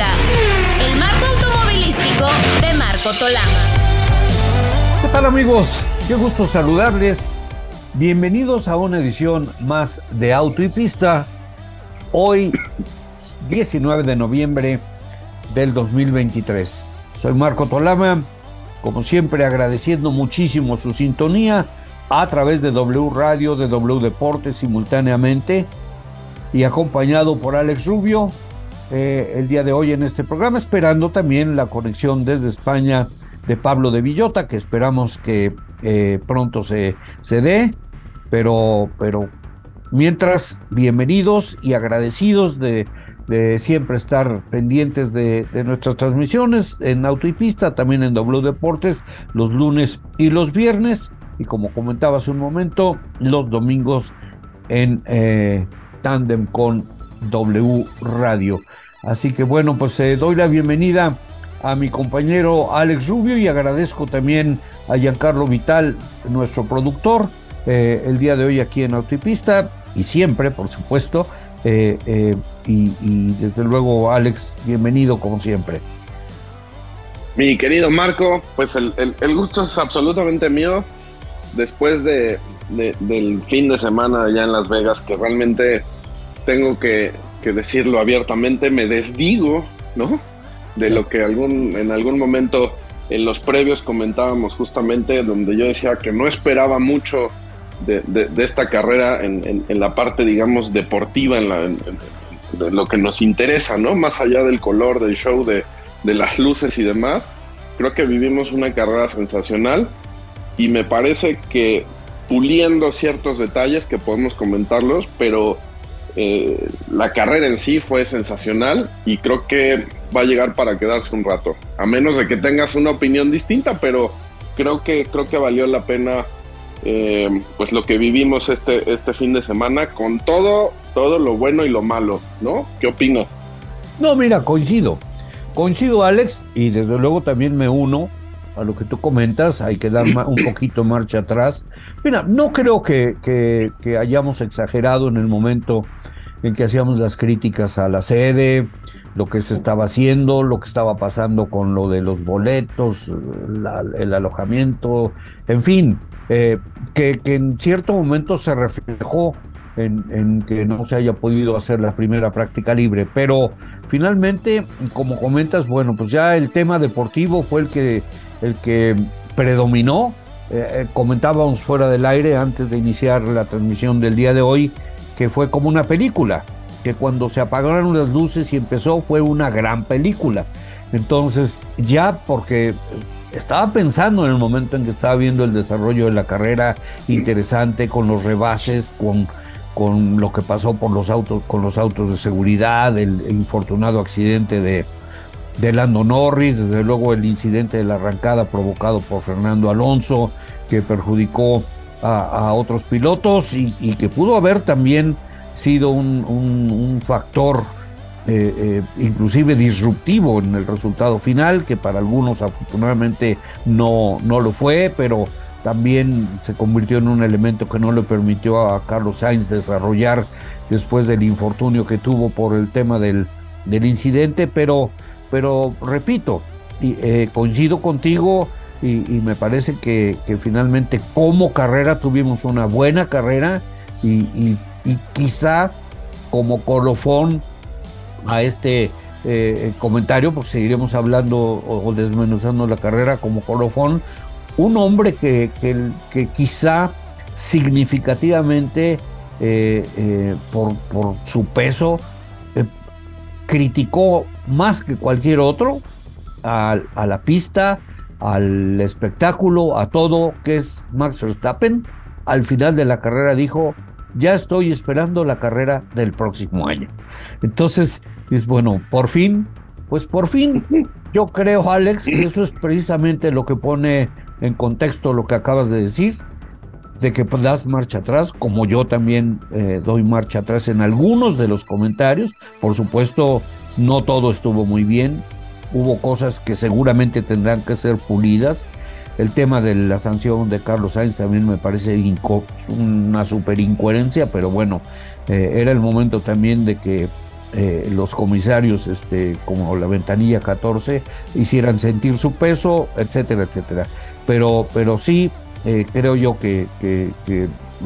el marco automovilístico de Marco Tolama. ¿Qué tal amigos? Qué gusto saludarles. Bienvenidos a una edición más de Auto y Pista. Hoy, 19 de noviembre del 2023. Soy Marco Tolama, como siempre agradeciendo muchísimo su sintonía a través de W Radio, de W Deportes simultáneamente y acompañado por Alex Rubio, eh, el día de hoy en este programa, esperando también la conexión desde España de Pablo de Villota, que esperamos que eh, pronto se, se dé, pero, pero mientras, bienvenidos y agradecidos de, siempre estar pendientes de, de, nuestras transmisiones en Auto y Pista, también en W Deportes, los lunes y los viernes, y como comentaba hace un momento, los domingos en eh, tándem con W Radio. Así que bueno, pues eh, doy la bienvenida a mi compañero Alex Rubio y agradezco también a Giancarlo Vital, nuestro productor, eh, el día de hoy aquí en Autopista y siempre, por supuesto. Eh, y, desde luego, Alex, bienvenido como siempre. Mi querido Marco, pues el gusto es absolutamente mío. Después de, de, del fin de semana allá en Las Vegas, que realmente tengo que, que decirlo abiertamente, me desdigo, ¿no? De lo que algún, en algún momento en los previos comentábamos justamente, donde yo decía que no esperaba mucho de, esta carrera en, la parte, digamos, deportiva, en, de lo que nos interesa, ¿no? Más allá del color del show, de las luces y demás. Creo que vivimos una carrera sensacional y me parece que puliendo ciertos detalles que podemos comentarlos, pero eh, la carrera en sí fue sensacional y creo que va a llegar para quedarse un rato, a menos de que tengas una opinión distinta, pero creo que creo que valió la pena eh, pues lo que vivimos este este fin de semana con todo todo lo bueno y lo malo, ¿no? ¿Qué opinas? No, mira, coincido. Coincido, Alex, y desde luego también me uno a lo que tú comentas, hay que dar un poquito marcha atrás. Mira, no creo que, hayamos exagerado en el momento en que hacíamos las críticas a la sede, lo que se estaba haciendo, lo que estaba pasando con lo de los boletos, el alojamiento, en fin, eh, que, que, en cierto momento se reflejó en, en, que no se haya podido hacer la primera práctica libre, pero finalmente, como comentas, bueno, pues ya el tema deportivo fue el que, el que predominó. Eh, comentábamos fuera del aire antes de iniciar la transmisión del día de hoy que fue como una película, que cuando se apagaron las luces y empezó fue una gran película. Entonces, ya porque estaba pensando en el momento en que estaba viendo el desarrollo de la carrera interesante con los rebases, con, con lo que pasó por los autos, con los autos de seguridad, el infortunado accidente de, de Lando Norris, desde luego el incidente de la arrancada provocado por Fernando Alonso, que perjudicó a, otros pilotos y, que pudo haber también sido un factor eh, eh, inclusive disruptivo en el resultado final, que para algunos afortunadamente no, no lo fue, pero también se convirtió en un elemento que no le permitió a Carlos Sainz desarrollar después del infortunio que tuvo por el tema del, del incidente, pero, pero repito, y, eh, coincido contigo y, me parece que, finalmente como carrera tuvimos una buena carrera y, quizá como colofón a este eh, comentario, pues seguiremos hablando o, desmenuzando la carrera como colofón, un hombre que, que, quizá significativamente eh, por, por, su peso criticó más que cualquier otro a, a, la pista, al espectáculo, a todo que es Max Verstappen. Al final de la carrera dijo, ya estoy esperando la carrera del próximo año. Entonces, es bueno, por fin, pues por fin, yo creo, Alex, que eso es precisamente lo que pone en contexto lo que acabas de decir, de que das marcha atrás, como yo también eh, doy marcha atrás en algunos de los comentarios. Por supuesto, no todo estuvo muy bien, hubo cosas que seguramente tendrán que ser pulidas. El tema de la sanción de Carlos Sainz también me parece una super incoherencia, pero bueno, eh, era el momento también de que eh, los comisarios, este, como la ventanilla 14, hicieran sentir su peso, etcétera, etcétera. Pero, pero sí, eh, creo yo que,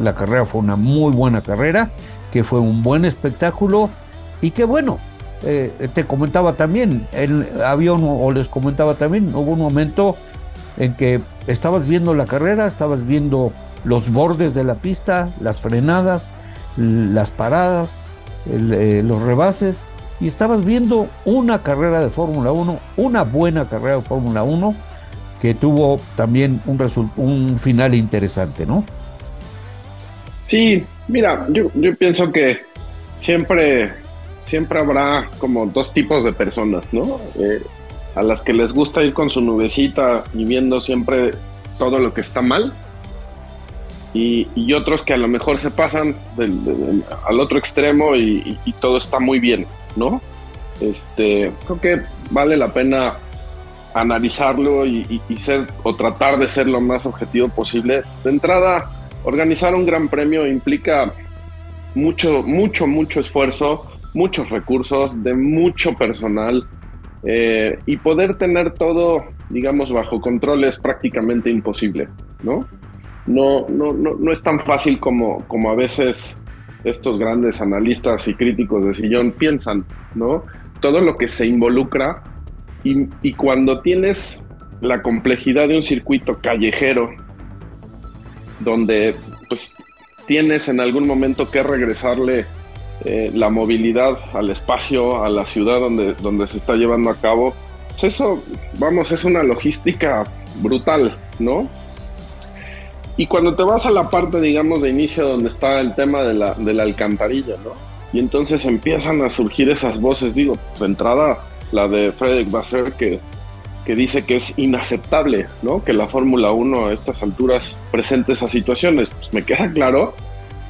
la carrera fue una muy buena carrera, que fue un buen espectáculo y que bueno, eh, te comentaba también, el avión o les comentaba también, hubo un momento en que estabas viendo la carrera, estabas viendo los bordes de la pista, las frenadas, las paradas, eh, los rebases, y estabas viendo una carrera de Fórmula 1, una buena carrera de Fórmula 1, que tuvo también un, un final interesante, ¿no? Sí, mira, yo, pienso que siempre, siempre habrá como dos tipos de personas, ¿no? Eh, a las que les gusta ir con su nubecita y viendo siempre todo lo que está mal, y, otros que a lo mejor se pasan al otro extremo y, todo está muy bien, ¿no? Este, creo que vale la pena analizarlo y, ser o tratar de ser lo más objetivo posible. De entrada, organizar un gran premio implica mucho, mucho, mucho esfuerzo, muchos recursos, de mucho personal eh, y poder tener todo, digamos, bajo control es prácticamente imposible, ¿no? no, no, no, no es tan fácil como, como a veces estos grandes analistas y críticos de sillón piensan, ¿no? Todo lo que se involucra y, y cuando tienes la complejidad de un circuito callejero donde pues tienes en algún momento que regresarle eh, la movilidad al espacio, a la ciudad donde, donde se está llevando a cabo, pues eso, vamos, es una logística brutal, ¿no? Y cuando te vas a la parte, digamos, de inicio donde está el tema de la, de la alcantarilla, ¿no? Y entonces empiezan a surgir esas voces, digo, pues de entrada la de Frederick Basser que, que dice que es inaceptable, ¿no? Que la Fórmula 1 a estas alturas presente esas situaciones. Pues me queda claro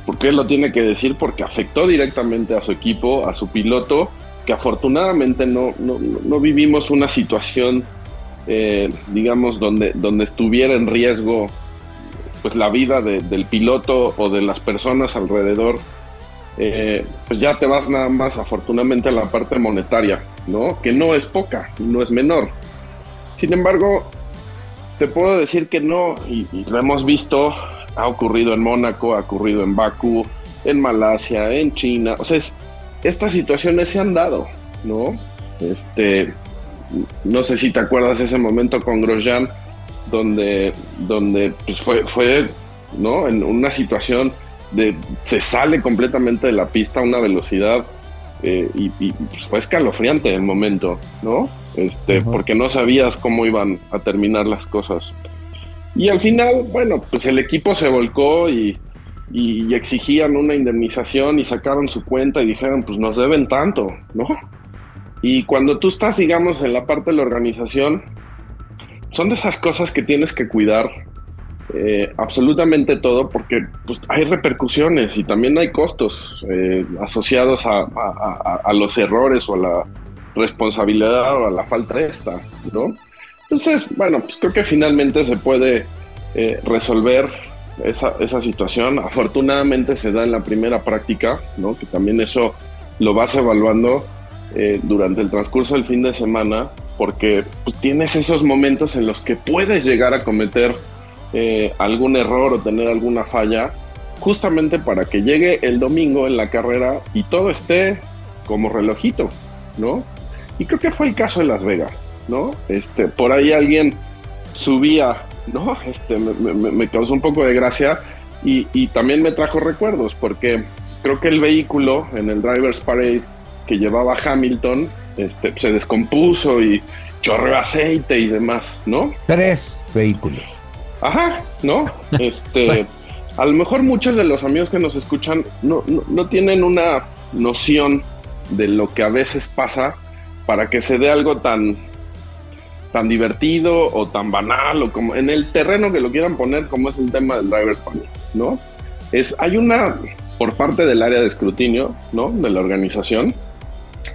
por qué lo tiene que decir, porque afectó directamente a su equipo, a su piloto, que afortunadamente no, no, no vivimos una situación, eh, digamos, donde, donde estuviera en riesgo pues la vida del piloto o de las personas alrededor, eh, pues ya te vas nada más afortunadamente a la parte monetaria, ¿no? Que no es poca, no es menor. Sin embargo, te puedo decir que no, y, lo hemos visto, ha ocurrido en Mónaco, ha ocurrido en Bakú, en Malasia, en China, o sea, estas situaciones se han dado, ¿no? Este, no sé si te acuerdas ese momento con Grosjean, donde, donde pues, fue, fue ¿no? en una situación de se sale completamente de la pista a una velocidad eh, y, pues, fue escalofriante el momento, ¿no? Este, Porque no sabías cómo iban a terminar las cosas. Y al final, bueno, pues el equipo se volcó y, exigían una indemnización y sacaron su cuenta y dijeron, pues nos deben tanto, ¿no? Y cuando tú estás, digamos, en la parte de la organización, son de esas cosas que tienes que cuidar eh, absolutamente todo porque pues, hay repercusiones y también hay costos eh, asociados a, los errores o a la responsabilidad o a la falta de esta, ¿no? Entonces, bueno, pues creo que finalmente se puede eh, resolver esa, esa, situación. Afortunadamente se da en la primera práctica, ¿no? Que también eso lo vas evaluando durante el transcurso del fin de semana porque pues, tienes esos momentos en los que puedes llegar a cometer eh, algún error o tener alguna falla, justamente para que llegue el domingo en la carrera y todo esté como relojito, ¿no? Y creo que fue el caso de Las Vegas, ¿no? Este, por ahí alguien subía, ¿no? Este, me, causó un poco de gracia y, y también me trajo recuerdos, porque creo que el vehículo en el Driver's Parade que llevaba Hamilton este, se descompuso y chorreó aceite y demás, ¿no? Tres vehículos. Ajá, ¿no? Este, a lo mejor muchos de los amigos que nos escuchan no, no, tienen una noción de lo que a veces pasa para que se dé algo tan, tan divertido o tan banal o como en el terreno que lo quieran poner como es el tema del driver Spanish, ¿no? Es, hay una, por parte del área de escrutinio, ¿no? De la organización,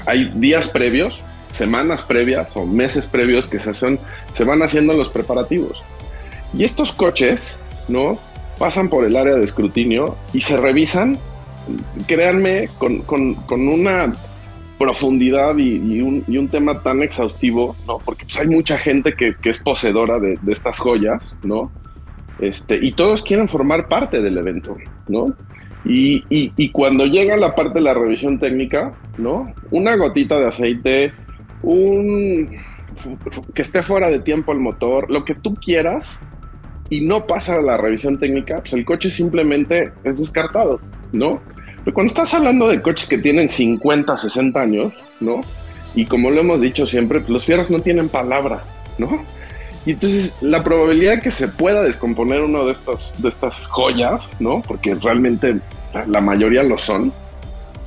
hay días previos, semanas previas o meses previos que se, hacen, se van haciendo los preparativos. Y estos coches, ¿no? Pasan por el área de escrutinio y se revisan, créanme, con, una profundidad y, un, tema tan exhaustivo, ¿no? Porque pues, hay mucha gente que, es poseedora de, estas joyas, ¿no? Este, y todos quieren formar parte del evento, ¿no? Y, y, cuando llega la parte de la revisión técnica, ¿no? Una gotita de aceite, un que esté fuera de tiempo el motor, lo que tú quieras, y no pasa la revisión técnica, pues el coche simplemente es descartado, ¿no? Pero cuando estás hablando de coches que tienen 50, 60 años, ¿no? Y como lo hemos dicho siempre, pues los fierros no tienen palabra, ¿no? Y entonces la probabilidad de que se pueda descomponer uno de estas, de estas joyas, ¿no? Porque realmente la mayoría lo son,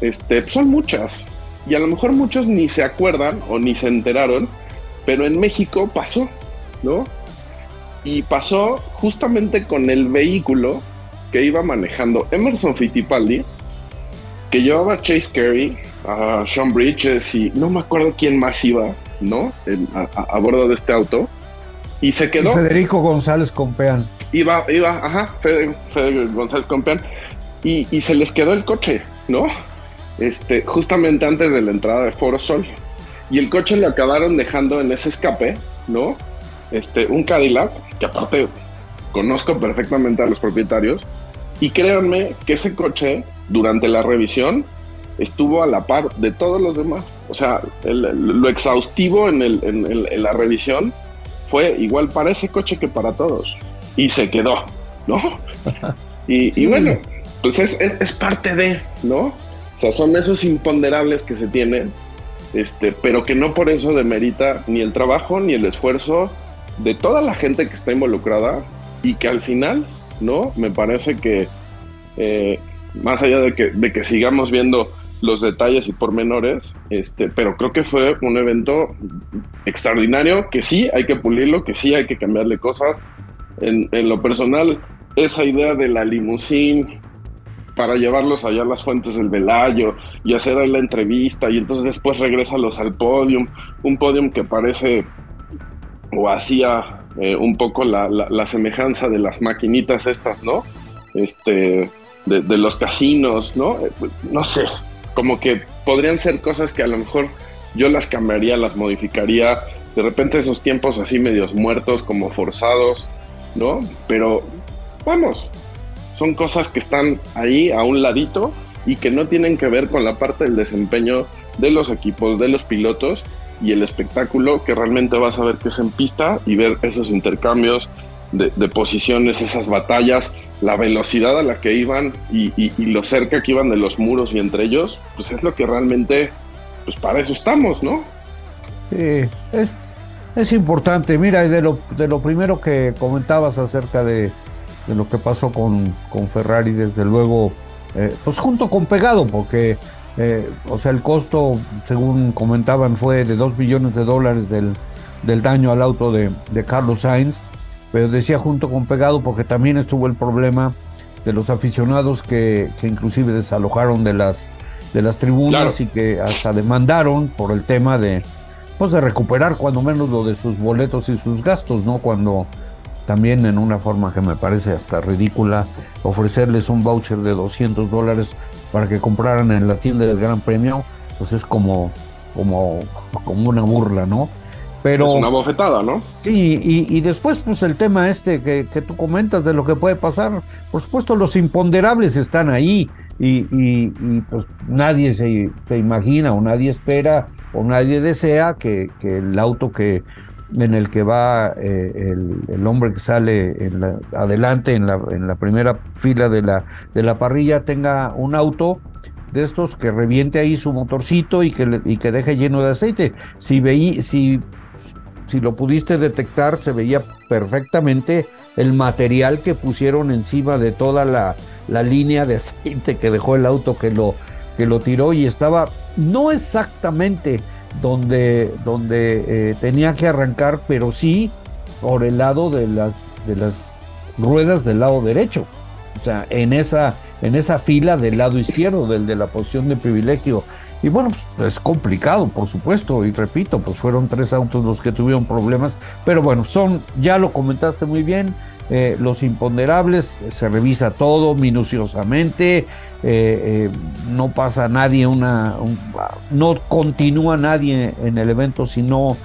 este, son muchas. Y a lo mejor muchos ni se acuerdan o ni se enteraron, pero en México pasó, ¿no? Y pasó justamente con el vehículo que iba manejando Emerson Fittipaldi, que llevaba a Chase Carey, a Sean Bridges y no me acuerdo quién más iba, ¿no? a, bordo de este auto. Y se quedó. Federico González Compeán. Iba, iba, ajá, Federico González Compeán. Y, y, se les quedó el coche, ¿no? Este, justamente antes de la entrada de Foro Sol. Y el coche lo acabaron dejando en ese escape, ¿no? Este, un Cadillac, que aparte conozco perfectamente a los propietarios, y créanme que ese coche, durante la revisión, estuvo a la par de todos los demás. O sea, lo exhaustivo en, el, en, la revisión fue igual para ese coche que para todos. Y se quedó, ¿no? Y, bueno, pues es, es, es, parte de, ¿no? O sea, son esos imponderables que se tienen este, pero que no por eso demerita ni el trabajo ni el esfuerzo de toda la gente que está involucrada y que al final, ¿no? Me parece que eh, más allá de que, de que sigamos viendo los detalles y pormenores, este, pero creo que fue un evento extraordinario, que sí hay que pulirlo, que sí hay que cambiarle cosas. En, lo personal, esa idea de la limusín para llevarlos allá a las fuentes del Velayo y hacer ahí la entrevista y entonces después regresalos al podium, un podium que parece o hacía eh, un poco la, la, semejanza de las maquinitas estas, ¿no? Este, de, los casinos, ¿no? Eh, no sé, como que podrían ser cosas que a lo mejor yo las cambiaría, las modificaría, de repente esos tiempos así medios muertos, como forzados, ¿no? Pero vamos, son cosas que están ahí a un ladito y que no tienen que ver con la parte del desempeño de los equipos, de los pilotos y el espectáculo que realmente vas a ver que es en pista y ver esos intercambios de, posiciones, esas batallas, la velocidad a la que iban y, lo cerca que iban de los muros y entre ellos, pues es lo que realmente, pues para eso estamos, ¿no? Sí, es, es importante. Mira, de lo, de lo primero que comentabas acerca de, de lo que pasó con, con Ferrari, desde luego, eh, pues junto con pegado, porque, eh, o sea, el costo, según comentaban, fue de 2 millones de dólares del, del daño al auto de, de, Carlos Sainz, pero decía junto con pegado porque también estuvo el problema de los aficionados que, que inclusive desalojaron de las, de las tribunas y que hasta demandaron por el tema de, pues de recuperar cuando menos lo de sus boletos y sus gastos, ¿no? Cuando también en una forma que me parece hasta ridícula, ofrecerles un voucher de 200 dólares para que compraran en la tienda del Gran Premio, pues es como, como, como una burla, ¿no? Pero, es una bofetada, ¿no? Sí, y, después, pues el tema este que, que, tú comentas de lo que puede pasar, por supuesto, los imponderables están ahí y, y, pues nadie se, se, imagina o nadie espera o nadie desea que, que el auto que en el que va eh, el, hombre que sale en adelante en la, en la primera fila de la, de la parrilla tenga un auto de estos que reviente ahí su motorcito y que, y que deje lleno de aceite. Si, veí, si, si lo pudiste detectar, se veía perfectamente el material que pusieron encima de toda la, la línea de aceite que dejó el auto que lo, que lo tiró y estaba no exactamente donde, donde eh, tenía que arrancar, pero sí por el lado de las, de las ruedas del lado derecho. O sea, en esa, en esa fila del lado izquierdo, del de la posición de privilegio. Y bueno, pues es complicado, por supuesto, y repito, pues fueron tres autos los que tuvieron problemas, pero bueno, son, ya lo comentaste muy bien, eh, los imponderables, se revisa todo minuciosamente, eh, eh, no pasa nadie una, no continúa nadie en el evento si no,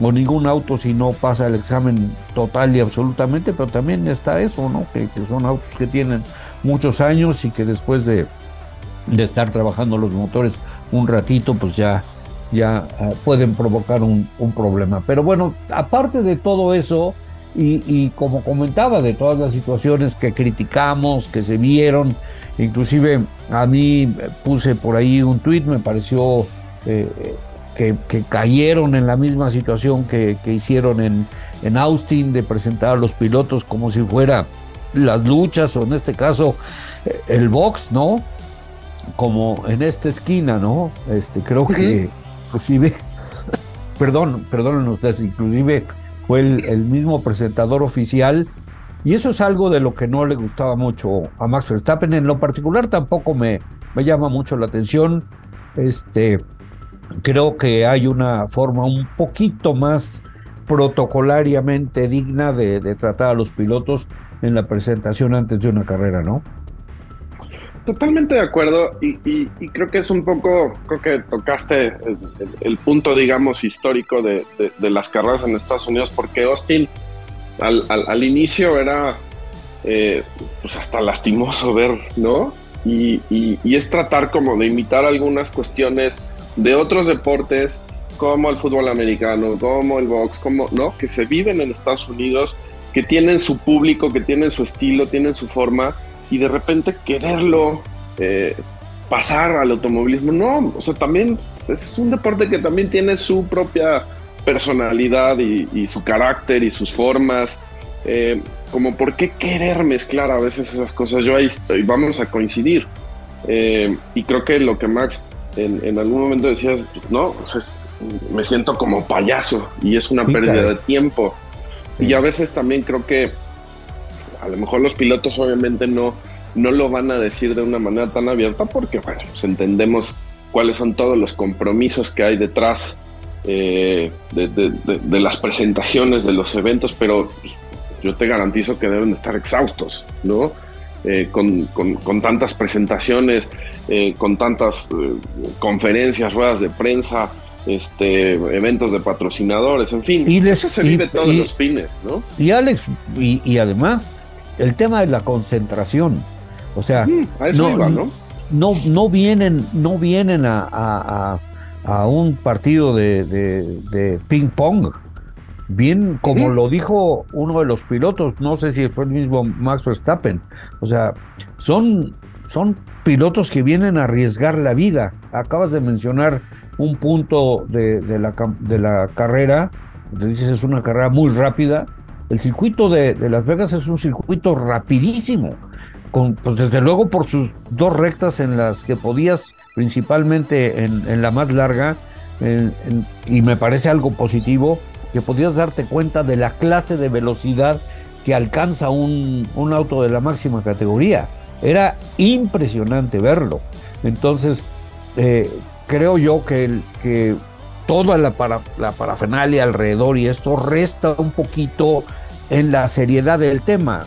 o ningún auto si no pasa el examen total y absolutamente, pero también está eso, ¿no? Que, son autos que tienen muchos años y que después de, de estar trabajando los motores un ratito, pues ya ya ah, pueden provocar un, un, problema. Pero bueno, aparte de todo eso, y, como comentaba, de todas las situaciones que criticamos, que se vieron, inclusive a mí puse por ahí un tuit, me pareció eh, que, cayeron en la misma situación que, hicieron en, en Austin, de presentar a los pilotos como si fuera las luchas, o en este caso el box, ¿no? Como en esta esquina, ¿no? Este, creo que inclusive, perdón, perdónenos ustedes, inclusive fue el, mismo presentador oficial y eso es algo de lo que no le gustaba mucho a Max Verstappen. En lo particular tampoco me, me llama mucho la atención. Este, creo que hay una forma un poquito más protocolariamente digna de, de, tratar a los pilotos en la presentación antes de una carrera, ¿no? Totalmente de acuerdo y, creo que es un poco, creo que tocaste el, punto, digamos, histórico de, las carreras en Estados Unidos, porque Austin al, inicio era eh, pues hasta lastimoso ver, ¿no? Y, es tratar como de imitar algunas cuestiones de otros deportes, como el fútbol americano, como el box, como, ¿no? Que se viven en Estados Unidos, que tienen su público, que tienen su estilo, tienen su forma y de repente quererlo eh, pasar al automovilismo. No, o sea, también es un deporte que también tiene su propia personalidad y, su carácter y sus formas. Eh, como por qué querer mezclar a veces esas cosas. Yo ahí estoy, vamos a coincidir. Eh, y creo que lo que Max en, algún momento decía, pues, no, me siento como payaso y es una pérdida de tiempo. Y a veces también creo que a lo mejor los pilotos obviamente no, no lo van a decir de una manera tan abierta porque, bueno, pues entendemos cuáles son todos los compromisos que hay detrás eh, de, las presentaciones de los eventos, pero pues, yo te garantizo que deben estar exhaustos, ¿no? Eh, con, tantas presentaciones, eh, con tantas conferencias, ruedas de prensa, este, eventos de patrocinadores, en fin, y eso se vive todos los fines, ¿no? Y Alex, y además el tema de la concentración. O sea, no, no, vienen, no vienen a, un partido de, ping pong. Bien, como lo dijo uno de los pilotos, no sé si fue el mismo Max Verstappen. O sea, son, son pilotos que vienen a arriesgar la vida. Acabas de mencionar un punto de, la, de la carrera, dices es una carrera muy rápida, el circuito de, Las Vegas es un circuito rapidísimo, con, pues desde luego por sus dos rectas en las que podías, principalmente en, la más larga, y me parece algo positivo, que podías darte cuenta de la clase de velocidad que alcanza un, auto de la máxima categoría. Era impresionante verlo. Entonces, eh, creo yo que, que toda la, para, la parafernalia alrededor y esto resta un poquito en la seriedad del tema.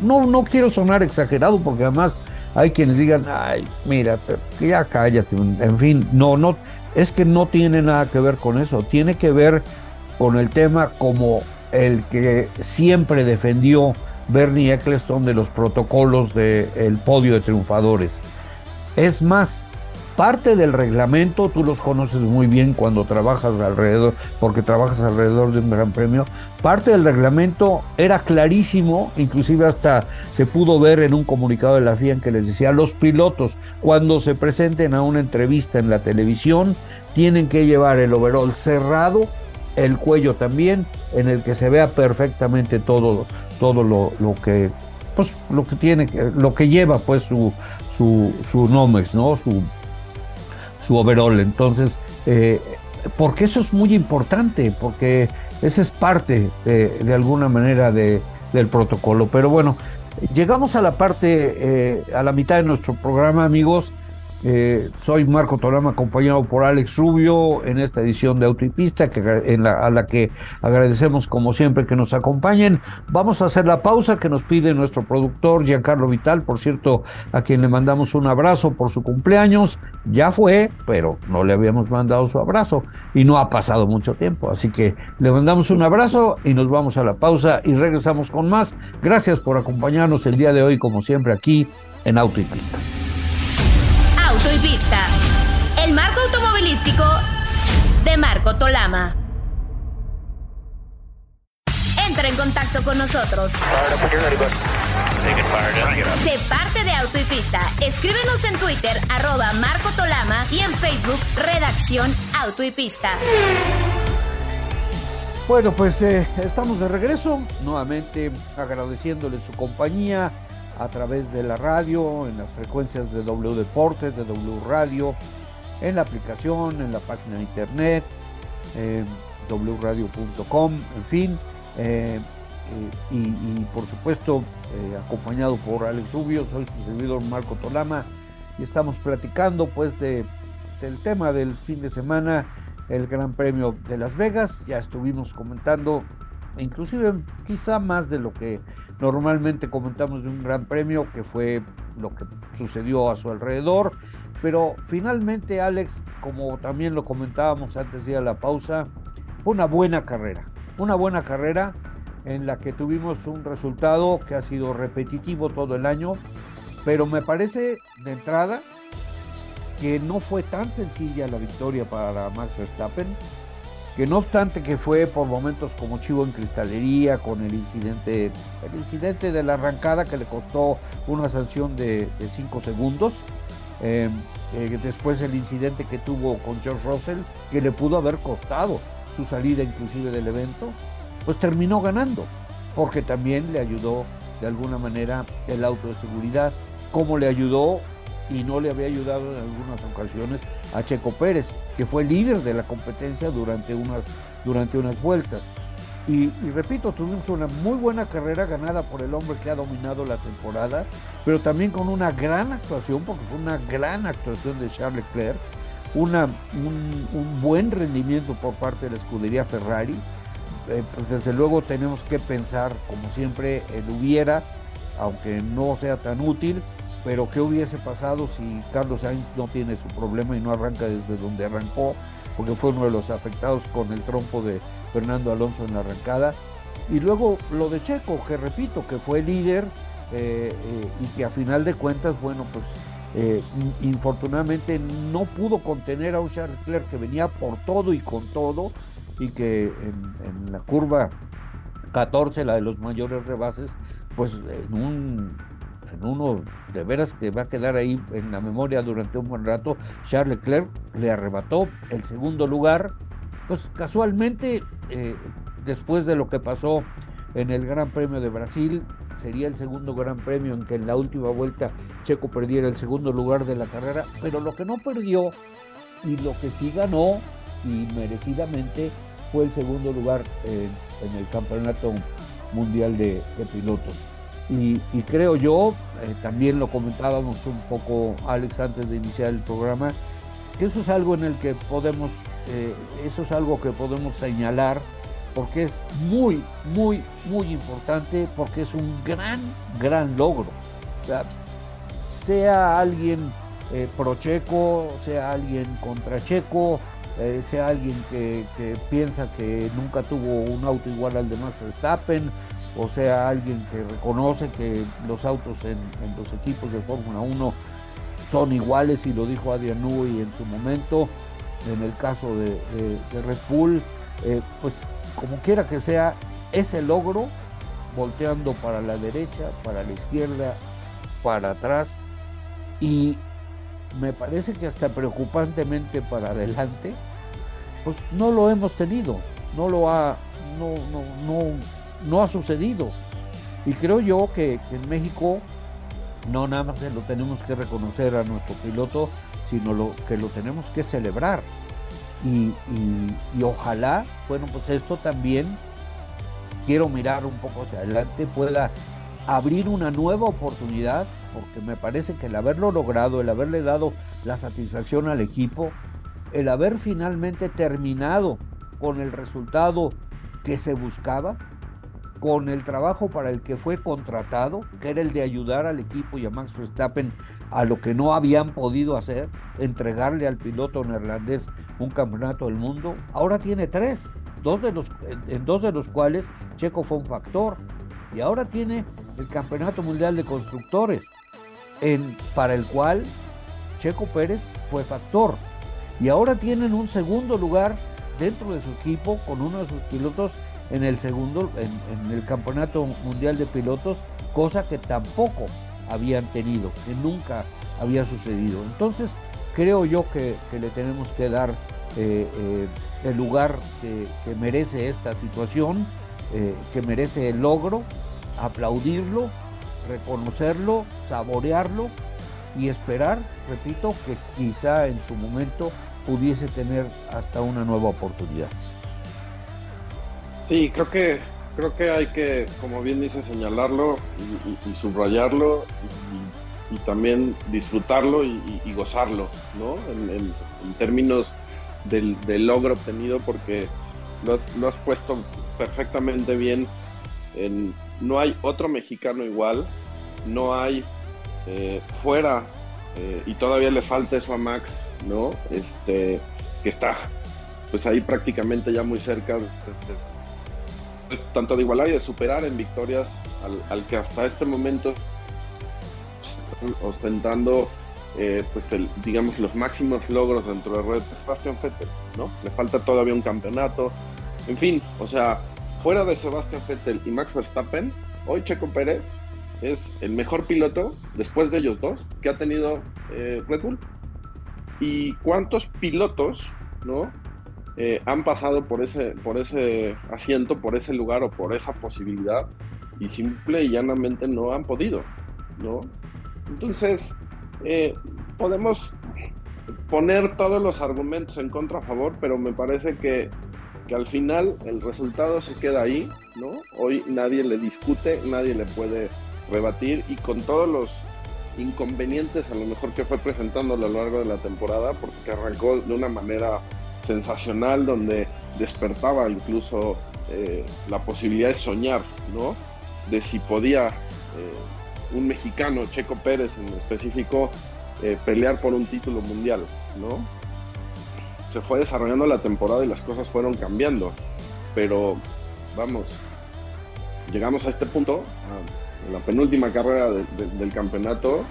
No, no quiero sonar exagerado porque además hay quienes digan, ay, mira, ya cállate, en fin, no, no, es que no tiene nada que ver con eso, tiene que ver con el tema como el que siempre defendió Bernie Eccleston de los protocolos del podio de triunfadores. Es más, parte del reglamento, tú los conoces muy bien cuando trabajas alrededor, porque trabajas alrededor de un gran premio, parte del reglamento era clarísimo, inclusive hasta se pudo ver en un comunicado de la FIA en que les decía, los pilotos cuando se presenten a una entrevista en la televisión tienen que llevar el overall cerrado, el cuello también, en el que se vea perfectamente todo, todo lo, lo que pues lo que tiene lo que lleva pues su su, su Nomex, ¿no? Su su overall. Entonces, eh, porque eso es muy importante, porque esa es parte de, alguna manera de, del protocolo. Pero bueno, llegamos a la parte, eh, a la mitad de nuestro programa, amigos, Eh, soy Marco Tolama, acompañado por Alex Rubio en esta edición de Autopista, la, a la que agradecemos como siempre que nos acompañen. Vamos a hacer la pausa que nos pide nuestro productor Giancarlo Vital, por cierto, a quien le mandamos un abrazo por su cumpleaños. Ya fue, pero no le habíamos mandado su abrazo y no ha pasado mucho tiempo. Así que le mandamos un abrazo y nos vamos a la pausa y regresamos con más. Gracias por acompañarnos el día de hoy, como siempre, aquí en Autopista. Auto y Pista. El marco automovilístico de Marco Tolama. Entra en contacto con nosotros. Sé parte de Auto y Pista. Escríbenos en Twitter, arroba Marco Tolama y en Facebook, Redacción Auto y Pista. Bueno, pues eh, estamos de regreso, nuevamente agradeciéndole su compañía a través de la radio, en las frecuencias de W Deportes, de W Radio, en la aplicación, en la página de internet, eh, wradio.com, en fin, eh, y, por supuesto eh, acompañado por Alex Rubio, soy su servidor Marco Tolama y estamos platicando pues de, del tema del fin de semana, el Gran Premio de Las Vegas, ya estuvimos comentando inclusive quizá más de lo que normalmente comentamos de un gran premio, que fue lo que sucedió a su alrededor. Pero finalmente, Alex, como también lo comentábamos antes de ir a la pausa, fue una buena carrera. Una buena carrera en la que tuvimos un resultado que ha sido repetitivo todo el año, pero me parece de entrada que no fue tan sencilla la victoria para Max Verstappen que no obstante que fue por momentos como chivo en cristalería con el incidente, el incidente de la arrancada que le costó una sanción de 5 segundos, em, eh, después el incidente que tuvo con George Russell, que le pudo haber costado su salida inclusive del evento, pues terminó ganando, porque también le ayudó de alguna manera el auto de seguridad, como le ayudó y no le había ayudado en algunas ocasiones a Checo Pérez, que fue líder de la competencia durante unas, durante unas vueltas. Y, repito, tuvimos una muy buena carrera ganada por el hombre que ha dominado la temporada, pero también con una gran actuación, porque fue una gran actuación de Charles Leclerc, una, un, buen rendimiento por parte de la escudería Ferrari. Eh, pues desde luego tenemos que pensar, como siempre, el hubiera, aunque no sea tan útil, pero ¿qué hubiese pasado si Carlos Sainz no tiene su problema y no arranca desde donde arrancó? Porque fue uno de los afectados con el trompo de Fernando Alonso en la arrancada. Y luego lo de Checo, que repito, que fue líder eh, eh, y que a final de cuentas, bueno, pues eh, infortunadamente no pudo contener a un Charles Leclerc que venía por todo y con todo y que en, en la curva 14, la de los mayores rebases, pues en un en uno de veras que va a quedar ahí en la memoria durante un buen rato, Charles Leclerc le arrebató el segundo lugar, pues casualmente eh, después de lo que pasó en el Gran Premio de Brasil, sería el segundo Gran Premio en que en la última vuelta Checo perdiera el segundo lugar de la carrera, pero lo que no perdió y lo que sí ganó y merecidamente fue el segundo lugar en el Campeonato Mundial de Pilotos. Y, creo yo, eh, también lo comentábamos un poco Alex antes de iniciar el programa, que eso es algo en el que podemos, eh, eso es algo que podemos señalar porque es muy, muy, muy importante, porque es un gran, gran logro. sea, alguien eh, pro checo, sea alguien contra checo, sea alguien que, que, piensa que nunca tuvo un auto igual al de Max Verstappen, o sea alguien que reconoce que los autos en, los equipos de Fórmula 1 son iguales y lo dijo Adrian Newey en su momento, en el caso de, Red Bull, eh, pues como quiera que sea, ese logro, volteando para la derecha, para la izquierda, para atrás, y me parece que hasta preocupantemente para adelante, pues no lo hemos tenido, no lo ha, no, no, no no ha sucedido. Y creo yo que, en México no nada más lo tenemos que reconocer a nuestro piloto, sino lo, que lo tenemos que celebrar. Y, ojalá, bueno, pues esto también, quiero mirar un poco hacia adelante, pueda abrir una nueva oportunidad, porque me parece que el haberlo logrado, el haberle dado la satisfacción al equipo, el haber finalmente terminado con el resultado que se buscaba, con el trabajo para el que fue contratado, que era el de ayudar al equipo y a Max Verstappen a lo que no habían podido hacer, entregarle al piloto neerlandés un campeonato del mundo, ahora tiene tres, dos de los, en dos de los cuales Checo fue un factor, y ahora tiene el Campeonato Mundial de Constructores, en, para el cual Checo Pérez fue factor, y ahora tienen un segundo lugar dentro de su equipo con uno de sus pilotos en el segundo, en, el Campeonato Mundial de Pilotos, cosa que tampoco habían tenido, que nunca había sucedido. Entonces, creo yo que, le tenemos que dar eh, eh, el lugar que, merece esta situación, eh, que merece el logro, aplaudirlo, reconocerlo, saborearlo y esperar, repito, que quizá en su momento pudiese tener hasta una nueva oportunidad. Sí, creo que creo que hay que, como bien dice, señalarlo y, subrayarlo y, también disfrutarlo y, gozarlo, ¿no? En, términos del, logro obtenido, porque lo has, puesto perfectamente bien. En, no hay otro mexicano igual, no hay eh, fuera, eh, y todavía le falta eso a Max, ¿no? Este, que está pues ahí prácticamente ya muy cerca tanto de igualar y de superar en victorias al, que hasta este momento ostentando eh, pues digamos los máximos logros dentro de Red Sebastian Vettel, ¿no? Le falta todavía un campeonato. En fin, o sea, fuera de Sebastian Vettel y Max Verstappen, hoy Checo Pérez es el mejor piloto después de ellos dos que ha tenido eh, Red Bull. ¿Y cuántos pilotos, ¿no? Eh, han pasado por ese, por ese asiento, por ese lugar o por esa posibilidad y simple y llanamente no han podido, ¿no? Entonces, eh, podemos poner todos los argumentos en contra a favor, pero me parece que, que, al final el resultado se queda ahí, ¿no? Hoy nadie le discute, nadie le puede rebatir y con todos los inconvenientes a lo mejor que fue presentando a lo largo de la temporada, porque arrancó de una manera sensacional donde despertaba incluso eh, la posibilidad de soñar, ¿no? De si podía eh, un mexicano, Checo Pérez en específico, eh, pelear por un título mundial, ¿no? Se fue desarrollando la temporada y las cosas fueron cambiando, pero vamos, llegamos a este punto, en la penúltima carrera del campeonato,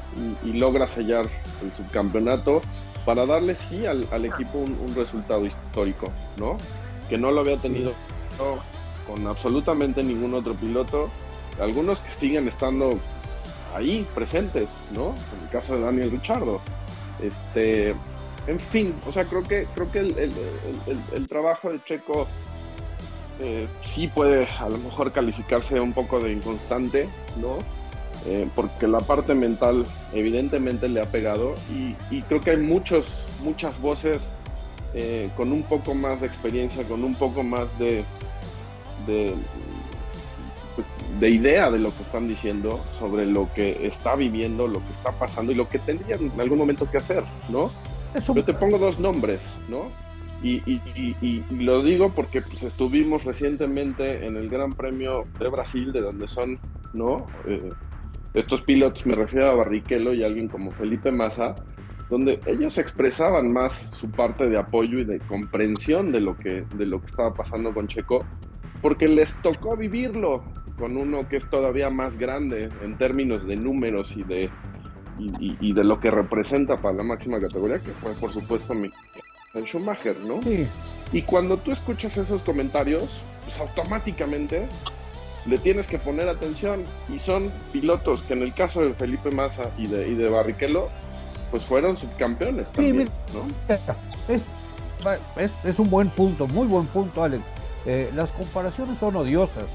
y logra sellar el subcampeonato para darle sí al, equipo un, resultado histórico, ¿no? Que no lo había tenido con absolutamente ningún otro piloto. Algunos que siguen estando ahí presentes, ¿no? En el caso de Daniel Richardo. Este, en fin, o sea, creo que creo que el, trabajo de Checo eh, sí puede a lo mejor calificarse un poco de inconstante, ¿no? Eh, porque la parte mental evidentemente le ha pegado y, creo que hay muchos, muchas voces eh, con un poco más de experiencia, con un poco más de, de, idea de lo que están diciendo sobre lo que está viviendo, lo que está pasando y lo que tendrían en algún momento que hacer, ¿no? Yo te pongo dos nombres, ¿no? Y, lo digo porque pues, estuvimos recientemente en el Gran Premio de Brasil, de donde son, ¿no? Eh, estos pilotos, me refiero a Barrichello y alguien como Felipe Massa, donde ellos expresaban más su parte de apoyo y de comprensión de lo que, de lo que estaba pasando con Checo, porque les tocó vivirlo con uno que es todavía más grande en términos de números y de, y, de lo que representa para la máxima categoría, que fue por supuesto mi, el Schumacher, ¿no? Sí. Y cuando tú escuchas esos comentarios, pues automáticamente le tienes que poner atención y son pilotos que en el caso de Felipe Massa y de, y de Barrichello, pues fueron subcampeones también, es, un buen punto, muy buen punto, Alex. Eh, las comparaciones son odiosas.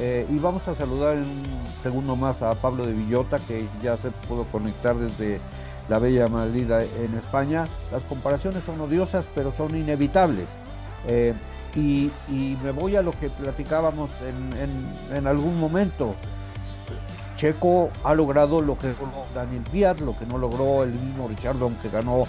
Eh, y vamos a saludar en un segundo más a Pablo de Villota, que ya se pudo conectar desde la Bella Madrid en España. Las comparaciones son odiosas, pero son inevitables. Eh, y, me voy a lo que platicábamos en, algún momento. Checo ha logrado lo que logró Daniel Fiat, lo que no logró el mismo Richard, aunque ganó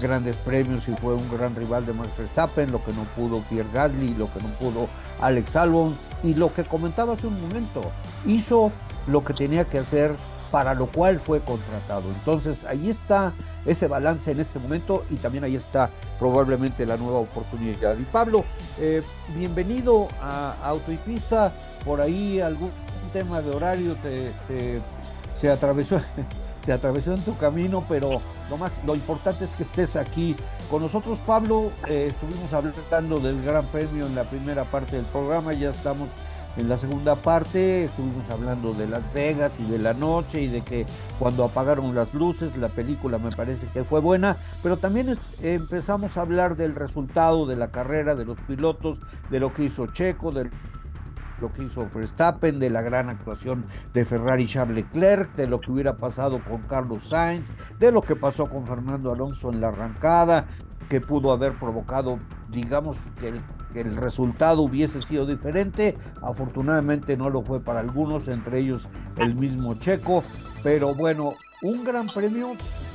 grandes premios y fue un gran rival de Max Verstappen, lo que no pudo Pierre Gasly, lo que no pudo Alex Albon, y lo que comentaba hace un momento, hizo lo que tenía que hacer para lo cual fue contratado. Entonces ahí está ese balance en este momento y también ahí está probablemente la nueva oportunidad. Y Pablo, eh, bienvenido a Auto y Pista, por ahí algún tema de horario te, se atravesó se atravesó en tu camino, pero lo más lo importante es que estés aquí con nosotros, Pablo. Eh, estuvimos hablando del Gran Premio en la primera parte del programa, ya estamos en la segunda parte estuvimos hablando de Las Vegas y de la noche y de que cuando apagaron las luces la película me parece que fue buena, pero también empezamos a hablar del resultado de la carrera, de los pilotos, de lo que hizo Checo, de lo que hizo Verstappen, de la gran actuación de Ferrari Charles Leclerc, de lo que hubiera pasado con Carlos Sainz, de lo que pasó con Fernando Alonso en la arrancada, que pudo haber provocado, digamos, que el resultado hubiese sido diferente. Afortunadamente no lo fue para algunos, entre ellos el mismo Checo. Pero bueno, un gran premio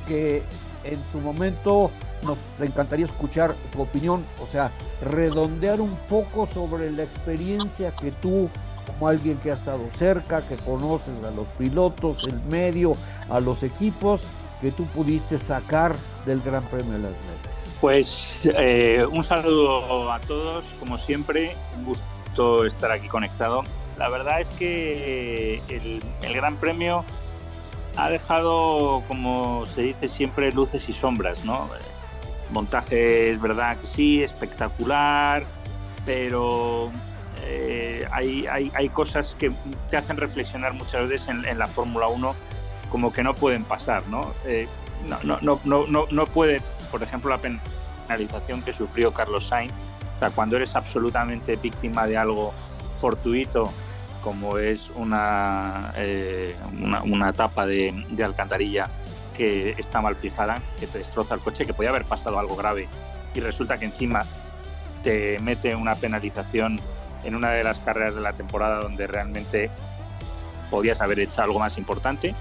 que en su momento nos encantaría escuchar tu opinión, o sea, redondear un poco sobre la experiencia que tú, como alguien que ha estado cerca, que conoces a los pilotos, el medio, a los equipos, que tú pudiste sacar del Gran Premio de Las Vegas. Pues eh, un saludo a todos, como siempre, un gusto estar aquí conectado. La verdad es que el, Gran Premio ha dejado, como se dice siempre, luces y sombras, ¿no? Montaje es verdad que sí, espectacular, pero eh, hay, cosas que te hacen reflexionar muchas veces en, la Fórmula 1 como que no pueden pasar, ¿no? Eh, no, no, no, no, no puede por ejemplo, la penalización que sufrió Carlos Sainz. O sea, cuando eres absolutamente víctima de algo fortuito, como es una, eh, una, tapa de, alcantarilla que está mal fijada, que te destroza el coche, que podía haber pasado algo grave y resulta que encima te mete una penalización en una de las carreras de la temporada donde realmente podías haber hecho algo más importante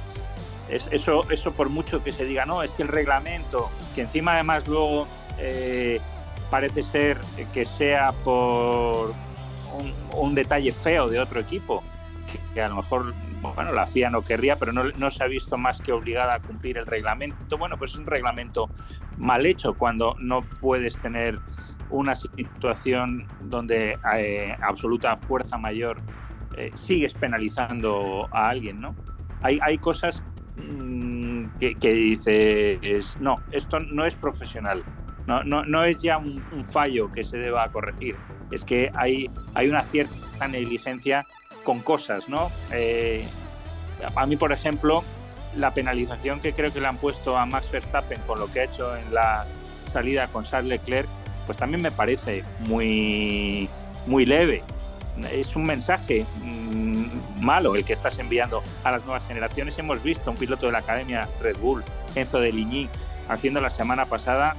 eso, eso por mucho que se diga, no, es que el reglamento, que encima además luego eh, parece ser que sea por un, detalle feo de otro equipo, que, a lo mejor bueno, la FIA no querría, pero no, se ha visto más que obligada a cumplir el reglamento. Bueno, pues es un reglamento mal hecho cuando no puedes tener una situación donde eh, absoluta fuerza mayor eh, sigues penalizando a alguien, ¿no? Hay, hay cosas Mm, que, que, dices, no, esto no es profesional, no, no, no es ya un, fallo que se deba corregir, es que hay, hay una cierta negligencia con cosas, ¿no? Eh, a mí, por ejemplo, la penalización que creo que le han puesto a Max Verstappen con lo que ha hecho en la salida con Charles Leclerc, pues también me parece muy, muy leve. Es un mensaje malo el que estás enviando a las nuevas generaciones. Hemos visto un piloto de la Academia Red Bull, Enzo de Ligny, haciendo la semana pasada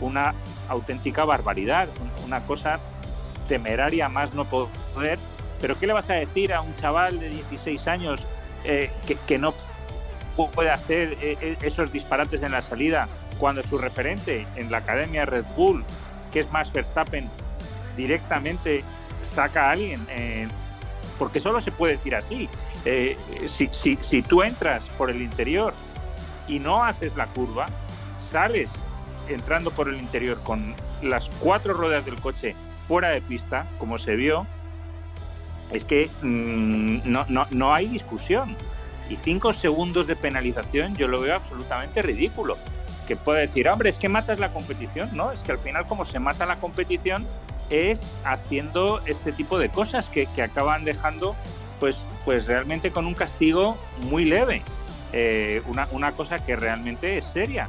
una auténtica barbaridad, una cosa temeraria más no poder. Pero ¿qué le vas a decir a un chaval de 16 años eh, que, no puede hacer eh, eh, esos disparates en la salida cuando su referente en la Academia Red Bull, que es Max Verstappen, directamente saca a alguien? Porque solo se puede decir así. Eh, si, si, tú entras por el interior y no haces la curva, sales entrando por el interior con las cuatro ruedas del coche fuera de pista, como se vio, es que mm, no, no, no hay discusión. Y cinco segundos de penalización yo lo veo absolutamente ridículo. Que puede decir, hombre, es que matas la competición. No, es que al final como se mata la competición, es haciendo este tipo de cosas que, acaban dejando pues, pues realmente con un castigo muy leve, eh, una, cosa que realmente es seria.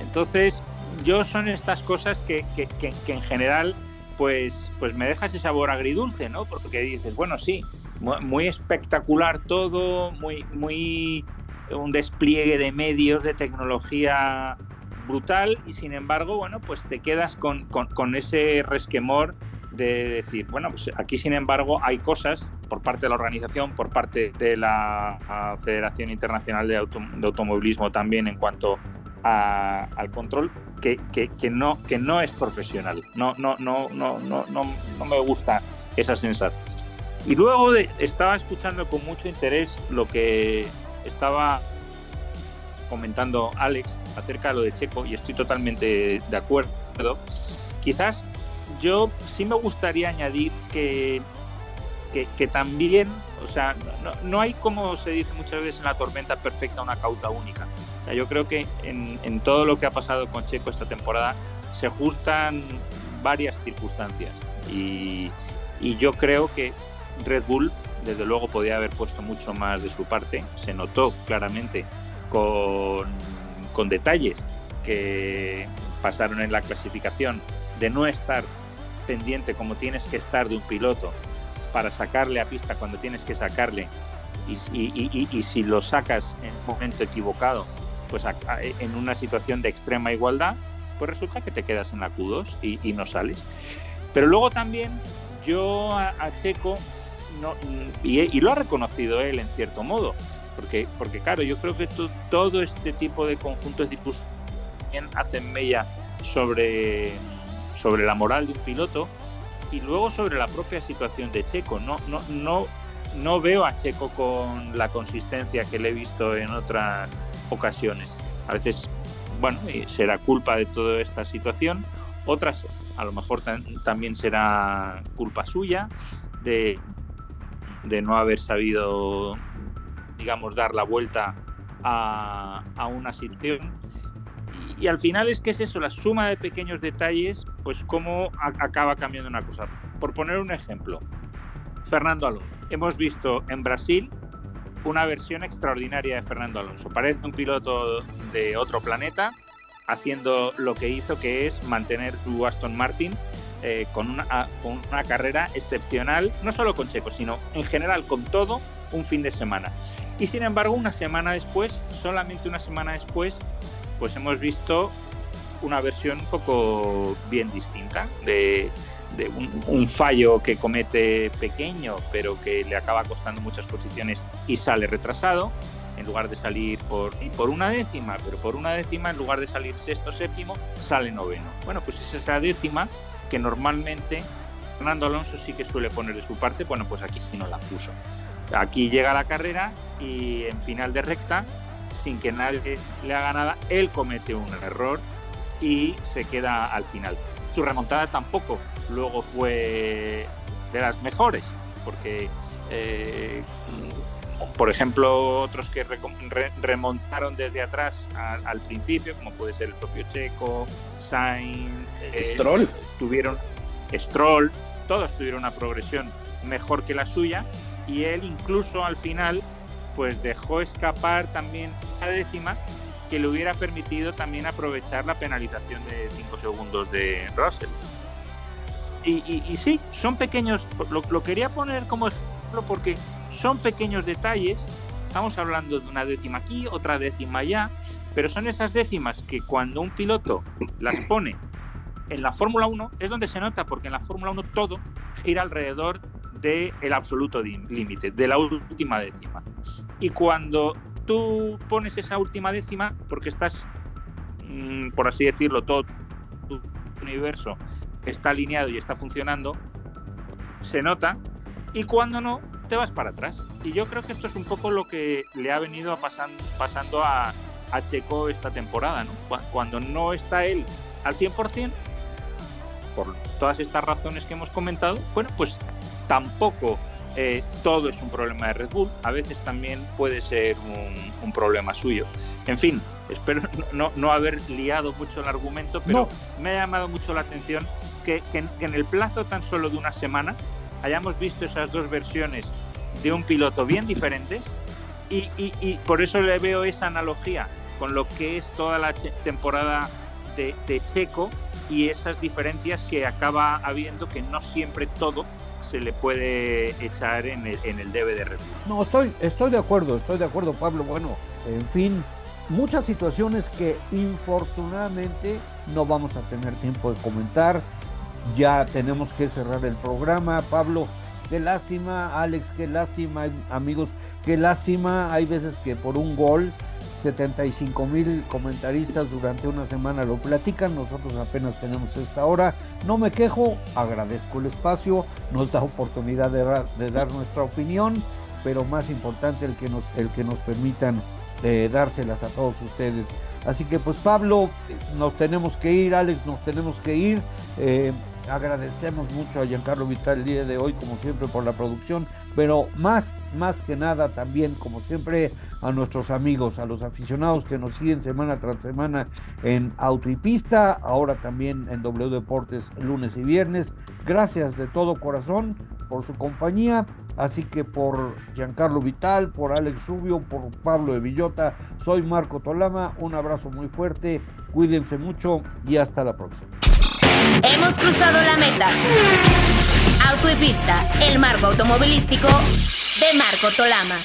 Entonces, yo son estas cosas que, en general pues, pues me deja ese sabor agridulce, ¿no? Porque dices, bueno, sí, muy, espectacular todo, muy, muy un despliegue de medios, de tecnología brutal y sin embargo, bueno, pues te quedas con, ese resquemor de decir, bueno, pues aquí sin embargo hay cosas por parte de la organización, por parte de la Federación Internacional de, Automovilismo también en cuanto al control que, que, no, que no es profesional. No, no, no, no, no, no, no me gusta esa sensación. Y luego estaba escuchando con mucho interés lo que estaba comentando Alex acerca de lo de Checo y estoy totalmente de acuerdo. Quizás yo sí me gustaría añadir que, que, también, o sea, no, hay como se dice muchas veces en la tormenta perfecta una causa única. yo creo que en, todo lo que ha pasado con Checo esta temporada se juntan varias circunstancias y yo creo que Red Bull desde luego podía haber puesto mucho más de su parte, se notó claramente con, con detalles que pasaron en la clasificación de no estar pendiente como tienes que estar de un piloto para sacarle a pista cuando tienes que sacarle y, si lo sacas en un momento equivocado, pues en una situación de extrema igualdad, pues resulta que te quedas en la Q2 y, no sales. Pero luego también yo a, Checo, no, y, lo ha reconocido él en cierto modo, porque, porque claro, yo creo que todo este tipo de conjuntos también hacen mella sobre sobre la moral de un piloto y luego sobre la propia situación de Checo. No, no, no, no veo a Checo con la consistencia que le he visto en otras ocasiones. A veces, bueno, será culpa de toda esta situación, otras a lo mejor también será culpa suya de, de no haber sabido, digamos, dar la vuelta a, a una situación y al final es que es eso, la suma de pequeños detalles, pues cómo acaba cambiando una cosa. Por poner un ejemplo, Fernando Alonso. Hemos visto en Brasil una versión extraordinaria de Fernando Alonso. Parece un piloto de otro planeta haciendo lo que hizo, que es mantener su Aston Martin eh, con, una, con una carrera excepcional, no solo con Checo, sino en general con todo un fin de semana. Y sin embargo, una semana después, solamente una semana después, pues hemos visto una versión un poco bien distinta de, un, fallo que comete pequeño pero que le acaba costando muchas posiciones y sale retrasado en lugar de salir por, por una décima, pero por una décima en lugar de salir sexto séptimo sale noveno. Bueno, pues es esa décima que normalmente Fernando Alonso sí que suele poner de su parte, bueno, pues aquí no la puso. Aquí llega la carrera y en final de recta sin que nadie le haga nada, él comete un error y se queda al final. Su remontada tampoco luego fue de las mejores, porque, eh, por ejemplo, otros que remontaron desde atrás al, principio, como puede ser el propio Checo, Sainz, eh, Stroll, tuvieron Stroll, todos tuvieron una progresión mejor que la suya y él incluso al final pues dejó escapar también esa décima que le hubiera permitido también aprovechar la penalización de 5 segundos de Russell. Y, sí, son pequeños, lo, quería poner como ejemplo porque son pequeños detalles, estamos hablando de una décima aquí, otra décima allá, pero son esas décimas que cuando un piloto las pone en la Fórmula 1 es donde se nota, porque en la Fórmula 1 todo gira alrededor del absoluto límite, de la última décima. Y cuando tú pones esa última décima, porque estás, mm, por así decirlo, todo tu universo está alineado y está funcionando, se nota, y cuando no, te vas para atrás. Y yo creo que esto es un poco lo que le ha venido a pasando a, a Checo esta temporada, Cuando no está él al 100%, por todas estas razones que hemos comentado, bueno, pues tampoco eh, todo es un problema de Red Bull, a veces también puede ser un, problema suyo. En fin, espero no, haber liado mucho el argumento, pero me ha llamado mucho la atención que, en, el plazo tan solo de una semana hayamos visto esas dos versiones de un piloto bien diferentes y, por eso le veo esa analogía con lo que es toda la temporada de, Checo y esas diferencias que acaba habiendo que no siempre todo se le puede echar en el, en el debe de Red No, estoy, estoy de acuerdo, estoy de acuerdo, Pablo. Bueno, en fin, muchas situaciones que infortunadamente no vamos a tener tiempo de comentar. ya tenemos que cerrar el programa. Pablo, qué lástima. Alex, qué lástima. Amigos, qué lástima. Hay veces que por un gol 75 mil comentaristas durante una semana lo platican, nosotros apenas tenemos esta hora, no me quejo, agradezco el espacio, nos da oportunidad de, dar nuestra opinión, pero más importante el que nos, el que nos permitan eh, dárselas a todos ustedes. Así que pues Pablo, nos tenemos que ir, Alex, nos tenemos que ir. Eh, agradecemos mucho a Giancarlo Vital el día de hoy, como siempre, por la producción, pero más, más que nada también, como siempre, a nuestros amigos, a los aficionados que nos siguen semana tras semana en Auto y Pista, ahora también en W Deportes lunes y viernes. Gracias de todo corazón por su compañía. Así que por Giancarlo Vital, por Alex Rubio, por Pablo de Villota, soy Marco Tolama. Un abrazo muy fuerte, cuídense mucho y hasta la próxima. Hemos cruzado la meta. Auto y pista, el marco automovilístico de Marco Tolama.